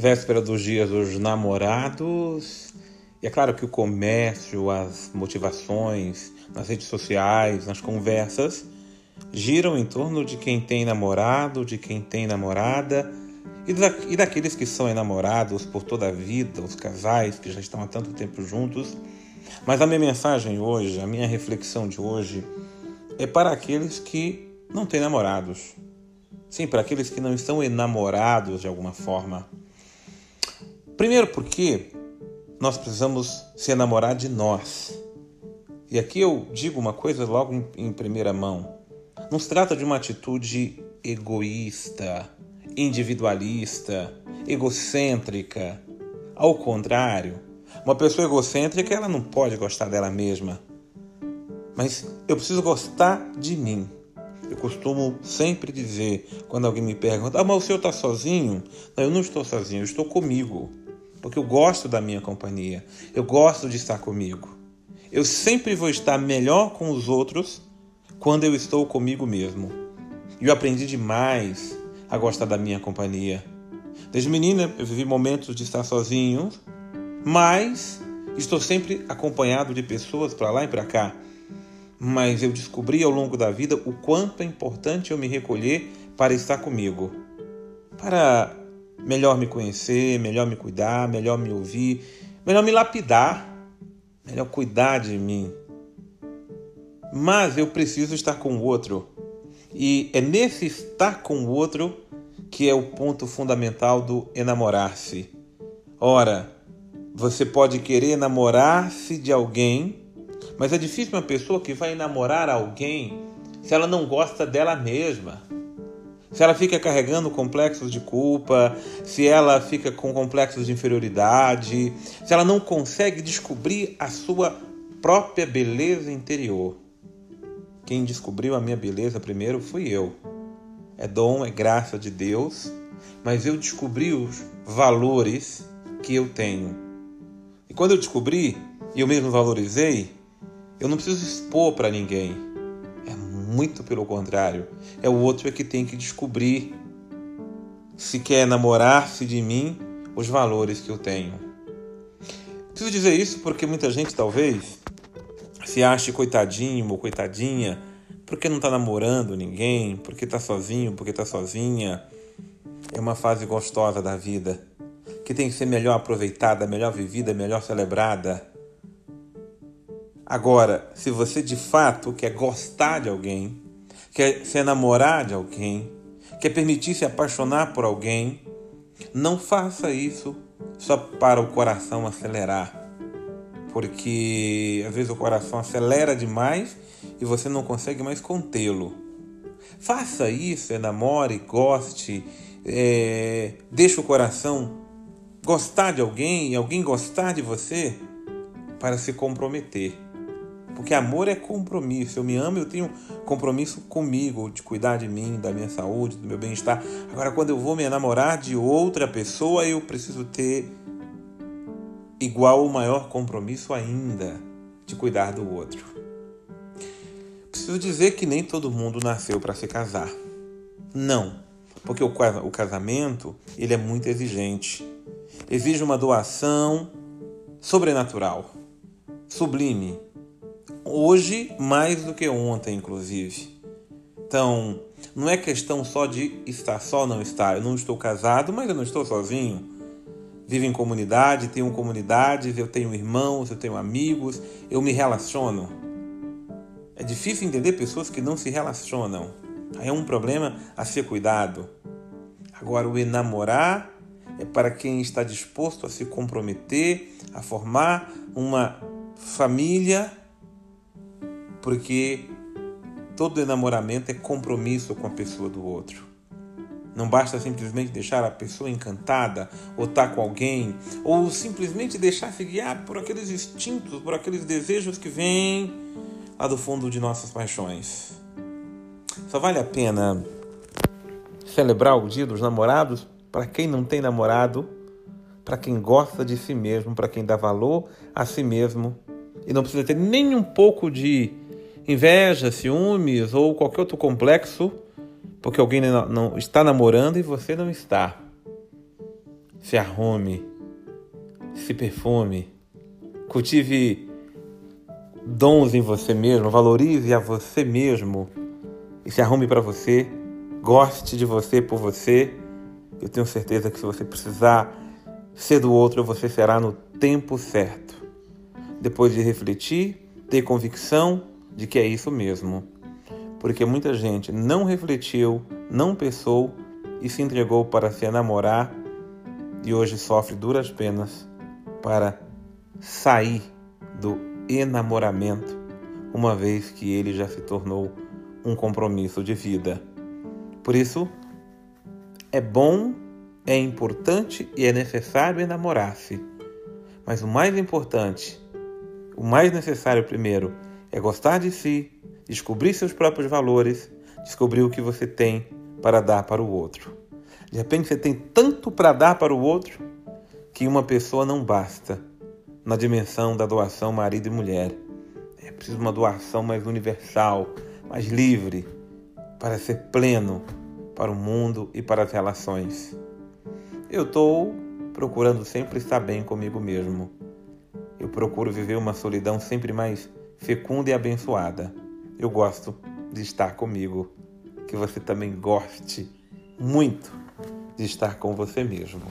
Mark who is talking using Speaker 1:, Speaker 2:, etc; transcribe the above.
Speaker 1: véspera dos dias dos namorados. E é claro que o comércio, as motivações nas redes sociais, nas conversas, giram em torno de quem tem namorado, de quem tem namorada e, da, e daqueles que são enamorados por toda a vida, os casais que já estão há tanto tempo juntos. Mas a minha mensagem hoje, a minha reflexão de hoje, é para aqueles que não têm namorados. Sim, para aqueles que não estão enamorados de alguma forma. Primeiro porque nós precisamos se enamorar de nós. E aqui eu digo uma coisa logo em, primeira mão. Não se trata de uma atitude egoísta, individualista, egocêntrica. Ao contrário, uma pessoa egocêntrica ela não pode gostar dela mesma. Mas eu preciso gostar de mim. Eu costumo sempre dizer, quando alguém me pergunta, ah, mas o senhor está sozinho? Não, eu não estou sozinho, eu estou comigo porque eu gosto da minha companhia, eu gosto de estar comigo. Eu sempre vou estar melhor com os outros quando eu estou comigo mesmo. E eu aprendi demais a gostar da minha companhia. Desde menina eu vivi momentos de estar sozinho, mas estou sempre acompanhado de pessoas para lá e para cá. Mas eu descobri ao longo da vida o quanto é importante eu me recolher para estar comigo, para melhor me conhecer, melhor me cuidar, melhor me ouvir, melhor me lapidar, melhor cuidar de mim. Mas eu preciso estar com o outro. E é nesse estar com o outro que é o ponto fundamental do enamorar-se. Ora, você pode querer enamorar-se de alguém, mas é difícil uma pessoa que vai enamorar alguém se ela não gosta dela mesma se ela fica carregando complexos de culpa, se ela fica com complexos de inferioridade, se ela não consegue descobrir a sua própria beleza interior. Quem descobriu a minha beleza primeiro fui eu. É dom, é graça de Deus, mas eu descobri os valores que eu tenho. E quando eu descobri e eu mesmo valorizei, eu não preciso expor para ninguém muito pelo contrário. É o outro é que tem que descobrir se quer enamorar-se de mim, os valores que eu tenho. Preciso dizer isso porque muita gente talvez se ache coitadinho ou coitadinha porque não está namorando ninguém, porque está sozinho, porque está sozinha. É uma fase gostosa da vida que tem que ser melhor aproveitada, melhor vivida, melhor celebrada. Agora, se você de fato quer gostar de alguém, quer se enamorar de alguém, quer permitir se apaixonar por alguém, não faça isso só para o coração acelerar. Porque às vezes o coração acelera demais e você não consegue mais contê-lo. Faça isso, enamore, goste, é, deixe o coração gostar de alguém e alguém gostar de você para se comprometer. Porque amor é compromisso. Eu me amo, eu tenho compromisso comigo, de cuidar de mim, da minha saúde, do meu bem-estar. Agora, quando eu vou me enamorar de outra pessoa, eu preciso ter igual ou maior compromisso ainda de cuidar do outro. Preciso dizer que nem todo mundo nasceu para se casar. Não, porque o casamento ele é muito exigente. Exige uma doação sobrenatural, sublime, hoje mais do que ontem, inclusive. Então, não é questão só de estar só ou não estar. Eu não estou casado, mas eu não estou sozinho. Vivo em comunidade, tenho comunidades, eu tenho irmãos, eu tenho amigos, eu me relaciono. É difícil entender pessoas que não se relacionam. Aí é um problema a ser cuidado. Agora, o enamorar é para quem está disposto a se comprometer, a formar uma família porque todo enamoramento é compromisso com a pessoa do outro. Não basta simplesmente deixar a pessoa encantada, ou estar tá com alguém, ou simplesmente deixar-se guiar por aqueles instintos, por aqueles desejos que vêm lá do fundo de nossas paixões. Só vale a pena celebrar o dia dos namorados para quem não tem namorado, para quem gosta de si mesmo, para quem dá valor a si mesmo e não precisa ter nem um pouco de inveja, ciúmes ou qualquer outro complexo porque alguém não está namorando e você não está. se arrume, se perfume, cultive dons em você mesmo, valorize a você mesmo e se arrume para você, goste de você por você. Eu tenho certeza que se você precisar ser do outro, você será no tempo certo. Depois de refletir, ter convicção de que é isso mesmo. Porque muita gente não refletiu, não pensou e se entregou para se enamorar e hoje sofre duras penas para sair do enamoramento, uma vez que ele já se tornou um compromisso de vida. Por isso, é bom, é importante e é necessário enamorar-se. Mas o mais importante, o mais necessário primeiro, é gostar de si, descobrir seus próprios valores, descobrir o que você tem para dar para o outro. De repente você tem tanto para dar para o outro que uma pessoa não basta na dimensão da doação marido e mulher. É preciso uma doação mais universal, mais livre, para ser pleno para o mundo e para as relações. Eu estou procurando sempre estar bem comigo mesmo. Eu procuro viver uma solidão sempre mais fecunda e abençoada. Eu gosto de estar comigo. Que você também goste muito de estar com você mesmo.